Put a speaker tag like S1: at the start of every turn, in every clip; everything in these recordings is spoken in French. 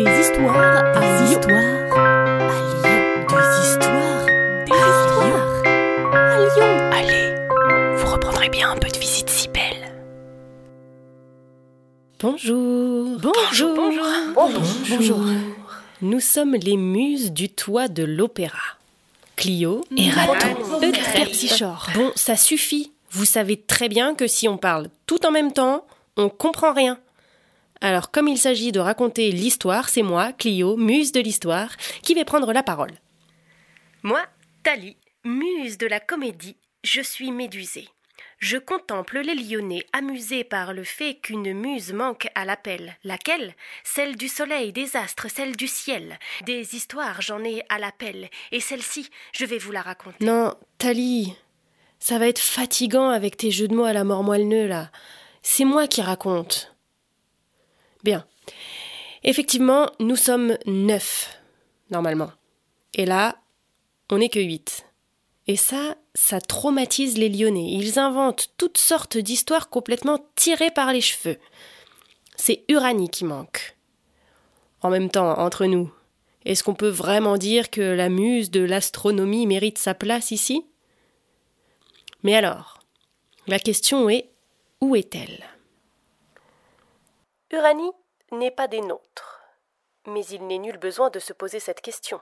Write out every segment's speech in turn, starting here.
S1: Des histoires à histoires à Lyon. Des histoires, des histoires à Lyon.
S2: Allez, vous reprendrez bien un peu de visite si belle.
S3: Bonjour.
S2: Bonjour, bonjour.
S3: Bonjour. Nous sommes les muses du toit de l'opéra. Clio
S2: Et Raton.
S1: Terpsichore.
S3: Bon, ça suffit. Vous savez très bien que si on parle tout en même temps, on comprend rien. Alors, comme il s'agit de raconter l'histoire, c'est moi, Clio, muse de l'histoire, qui vais prendre la parole. Moi, Thalie, muse de la comédie, je suis médusée. Je contemple les Lyonnais amusés par le fait qu'une muse manque à l'appel. Laquelle? Celle du soleil, des astres, celle du ciel. Des histoires, j'en ai à l'appel. Et celle-ci, je vais vous la raconter. Non, Thalie, ça va être fatigant avec tes jeux de mots à la mort moelle là. C'est moi qui raconte. Bien. Effectivement, nous sommes neuf, normalement. Et là, on n'est que huit. Et ça, ça traumatise les Lyonnais. Ils inventent toutes sortes d'histoires complètement tirées par les cheveux. C'est Uranie qui manque. En même temps, entre nous, est-ce qu'on peut vraiment dire que la muse de l'astronomie mérite sa place ici? Mais alors, la question est où est-elle? Uranie n'est pas des nôtres. Mais il n'est nul besoin de se poser cette question.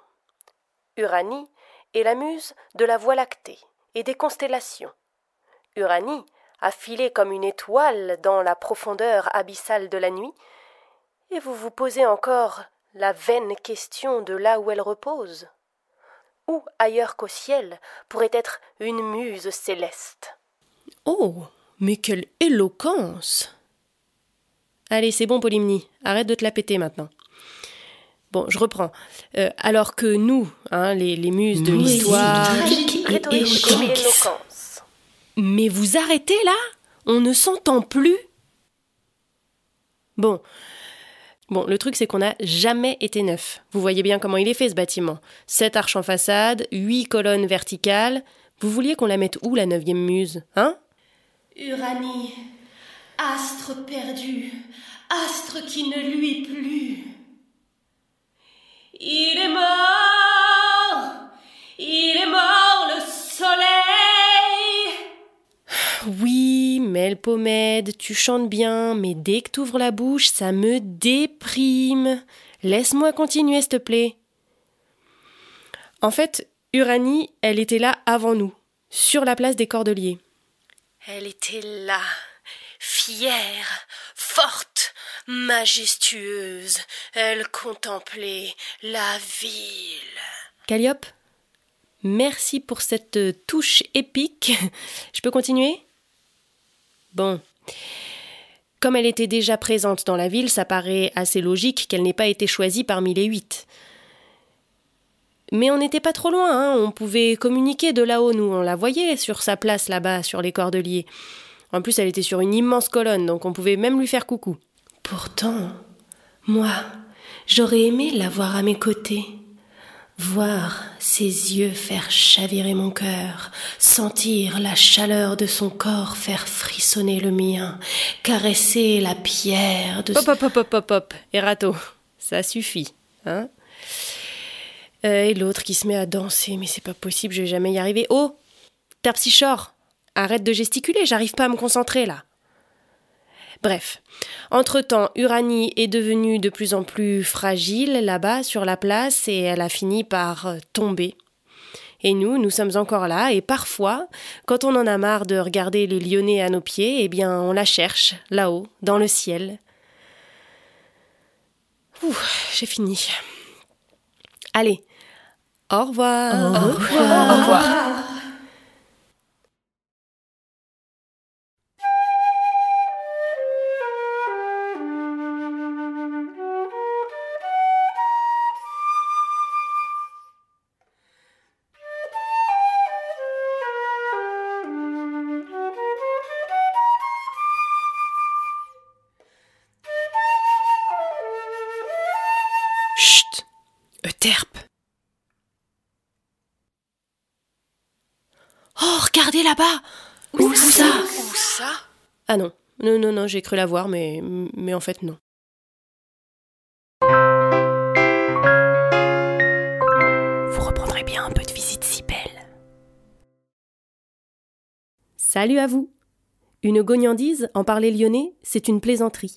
S3: Uranie est la muse de la Voie lactée et des constellations. Uranie a filé comme une étoile dans la profondeur abyssale de la nuit, et vous vous posez encore la vaine question de là où elle repose. Où ailleurs qu'au ciel pourrait être une muse céleste? Oh, mais quelle éloquence Allez, c'est bon, Polymnie, arrête de te la péter maintenant. Bon, je reprends. Euh, alors que nous, hein, les, les muses de l'histoire. Mais vous arrêtez là? On ne s'entend plus? Bon. Bon, le truc c'est qu'on n'a jamais été neuf. Vous voyez bien comment il est fait ce bâtiment. Sept arches en façade, huit colonnes verticales. Vous vouliez qu'on la mette où la neuvième muse Hein?
S4: Uranie, astre perdu, astre qui ne luit plus. Il est mort, il est mort le soleil.
S3: Oui, Melpomède, tu chantes bien, mais dès que t'ouvres la bouche, ça me déprime. Laisse-moi continuer, s'il te plaît. En fait, Uranie, elle était là avant nous, sur la place des Cordeliers. Elle était là, fière, forte, majestueuse. Elle contemplait la ville. Calliope, merci pour cette euh, touche épique. Je peux continuer? Bon. Comme elle était déjà présente dans la ville, ça paraît assez logique qu'elle n'ait pas été choisie parmi les huit. Mais on n'était pas trop loin, hein. on pouvait communiquer de là-haut, nous, on la voyait sur sa place là-bas, sur les cordeliers. En plus, elle était sur une immense colonne, donc on pouvait même lui faire coucou. Pourtant, moi, j'aurais aimé la voir à mes côtés, voir ses yeux faire chavirer mon cœur, sentir la chaleur de son corps faire frissonner le mien, caresser la pierre de... Hop, hop, hop, hop, hop, hop, Erato, ça suffit, hein euh, et l'autre qui se met à danser, mais c'est pas possible, je vais jamais y arriver. Oh Terpsichore Arrête de gesticuler, j'arrive pas à me concentrer là. Bref, entre-temps, Uranie est devenue de plus en plus fragile là-bas sur la place et elle a fini par tomber. Et nous, nous sommes encore là et parfois, quand on en a marre de regarder les Lyonnais à nos pieds, eh bien, on la cherche là-haut, dans le ciel. Ouh, j'ai fini. Allez, au revoir.
S1: Au revoir.
S2: Au revoir.
S3: Chut Euterpe Oh, regardez là-bas
S2: Où, ça?
S3: Où ça? Ah non, non, non, non, j'ai cru la voir, mais, mais en fait, non. Vous reprendrez bien un peu de visite si belle. Salut à vous Une gognandise, en parler lyonnais, c'est une plaisanterie.